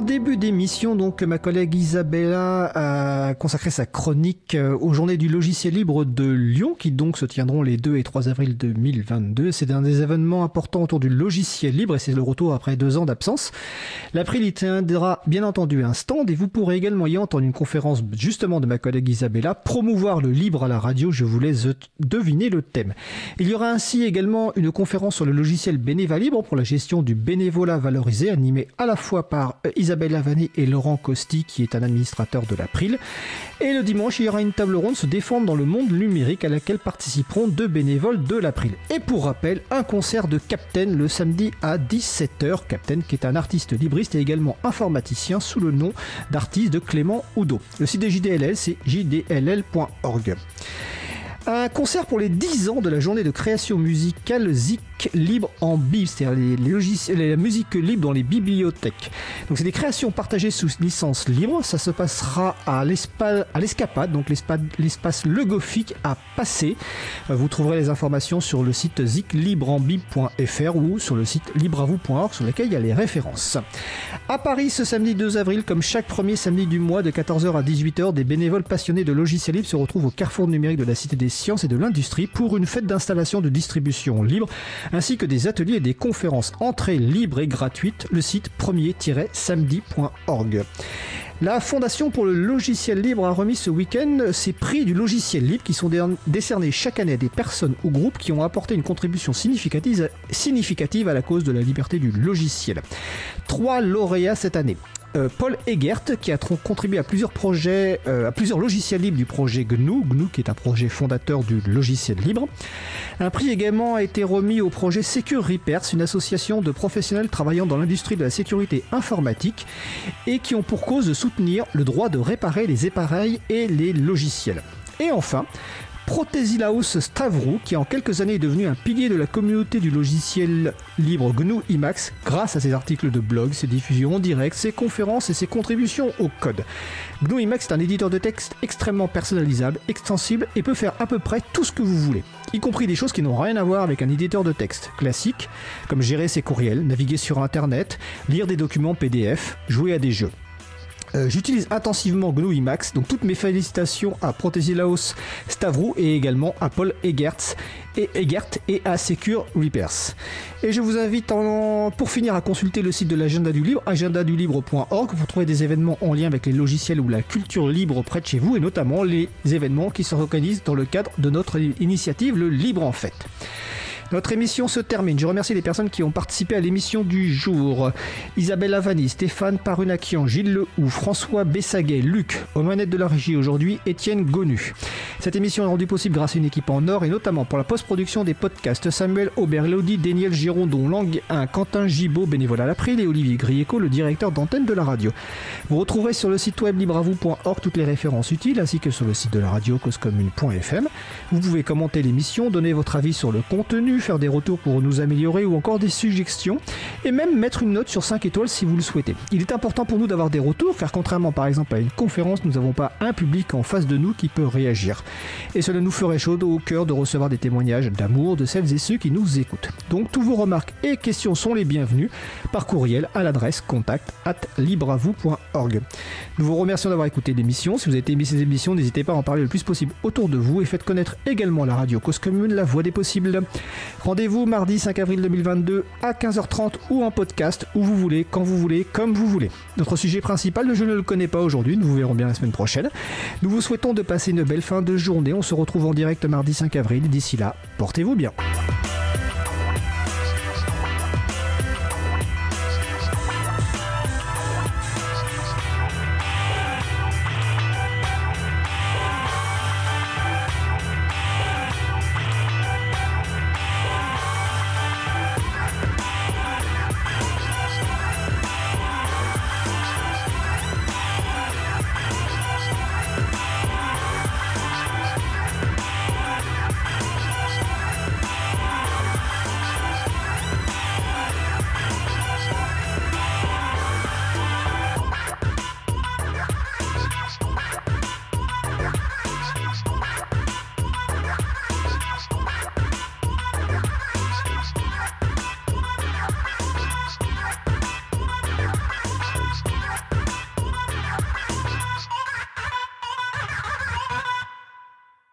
En début d'émission, donc, ma collègue Isabella a consacré sa chronique euh, aux journées du logiciel libre de Lyon, qui donc se tiendront les 2 et 3 avril 2022. C'est un des événements importants autour du logiciel libre et c'est le retour après deux ans d'absence. L'April y tiendra bien entendu un stand et vous pourrez également y entendre une conférence justement de ma collègue Isabella, promouvoir le libre à la radio. Je vous laisse deviner le thème. Il y aura ainsi également une conférence sur le logiciel Bénéva Libre pour la gestion du bénévolat valorisé, animée à la fois par euh, Isabelle Lavani et Laurent Costi, qui est un administrateur de l'April. Et le dimanche, il y aura une table ronde se défendre dans le monde numérique à laquelle participeront deux bénévoles de l'April. Et pour rappel, un concert de Captain le samedi à 17h. Captain qui est un artiste libriste et également informaticien sous le nom d'artiste de Clément Oudot. Le site de JDLL, c'est jdll.org. Un concert pour les 10 ans de la journée de création musicale Zik libre en bib, c'est-à-dire les, logiciels, la musique libre dans les bibliothèques. Donc c'est des créations partagées sous licence libre. Ça se passera à l'escapade, donc l'espace Le Gothique à Passé. Euh, vous trouverez les informations sur le site ziclibreambib.fr ou sur le site libreavou.org sur lequel il y a les références. À Paris, ce samedi 2 avril, comme chaque premier samedi du mois de 14h à 18h, des bénévoles passionnés de logiciels libres se retrouvent au carrefour numérique de la Cité des Sciences et de l'Industrie pour une fête d'installation de distribution libre ainsi que des ateliers et des conférences. Entrée libre et gratuite, le site premier-samedi.org. La Fondation pour le logiciel libre a remis ce week-end ses prix du logiciel libre qui sont décernés chaque année à des personnes ou groupes qui ont apporté une contribution significative à la cause de la liberté du logiciel. Trois lauréats cette année. Euh, Paul Egert qui a contribué à plusieurs projets, euh, à plusieurs logiciels libres du projet GNU, GNU qui est un projet fondateur du logiciel libre. Un prix également a été remis au projet Secure Repairs, une association de professionnels travaillant dans l'industrie de la sécurité informatique et qui ont pour cause de soutenir le droit de réparer les appareils et les logiciels. Et enfin, Protesilaus Stavro, qui en quelques années est devenu un pilier de la communauté du logiciel libre GNU Emacs grâce à ses articles de blog, ses diffusions en direct, ses conférences et ses contributions au code. GNU Emacs est un éditeur de texte extrêmement personnalisable, extensible et peut faire à peu près tout ce que vous voulez, y compris des choses qui n'ont rien à voir avec un éditeur de texte classique, comme gérer ses courriels, naviguer sur Internet, lire des documents PDF, jouer à des jeux. Euh, j'utilise intensivement GNU Emacs, donc toutes mes félicitations à Protesilaos Stavro et également à Paul Egert et, Egert et à Secure Repairs. Et je vous invite en, pour finir à consulter le site de l'agenda du libre, agendadulibre.org. Vous trouvez des événements en lien avec les logiciels ou la culture libre près de chez vous et notamment les événements qui se organisent dans le cadre de notre initiative Le Libre en Fête. Notre émission se termine. Je remercie les personnes qui ont participé à l'émission du jour. Isabelle Avani, Stéphane Parunakian, Gilles Lehou, François Bessaguet, Luc, aux manettes de la régie aujourd'hui, Étienne Gonu. Cette émission est rendue possible grâce à une équipe en or et notamment pour la post-production des podcasts Samuel Aubert, Lodi, Daniel Girondon, Langue 1, Quentin Gibaud, bénévole à l'April et Olivier Grieco, le directeur d'antenne de la radio. Vous retrouverez sur le site web libravou.org toutes les références utiles ainsi que sur le site de la radio causecommune.fm. Vous pouvez commenter l'émission, donner votre avis sur le contenu, faire des retours pour nous améliorer ou encore des suggestions, et même mettre une note sur 5 étoiles si vous le souhaitez. Il est important pour nous d'avoir des retours, car contrairement par exemple à une conférence, nous n'avons pas un public en face de nous qui peut réagir. Et cela nous ferait chaud au cœur de recevoir des témoignages d'amour de celles et ceux qui nous écoutent. Donc tous vos remarques et questions sont les bienvenues par courriel à l'adresse contact at libravou.org. Nous vous remercions d'avoir écouté l'émission. Si vous avez aimé ces émissions, n'hésitez pas à en parler le plus possible autour de vous et faites connaître également la radio Cause Commune, la voix des possibles. Rendez-vous mardi 5 avril 2022 à 15h30 ou en podcast, où vous voulez, quand vous voulez, comme vous voulez. Notre sujet principal, je ne le connais pas aujourd'hui, nous vous verrons bien la semaine prochaine. Nous vous souhaitons de passer une belle fin de journée. On se retrouve en direct mardi 5 avril. D'ici là, portez-vous bien.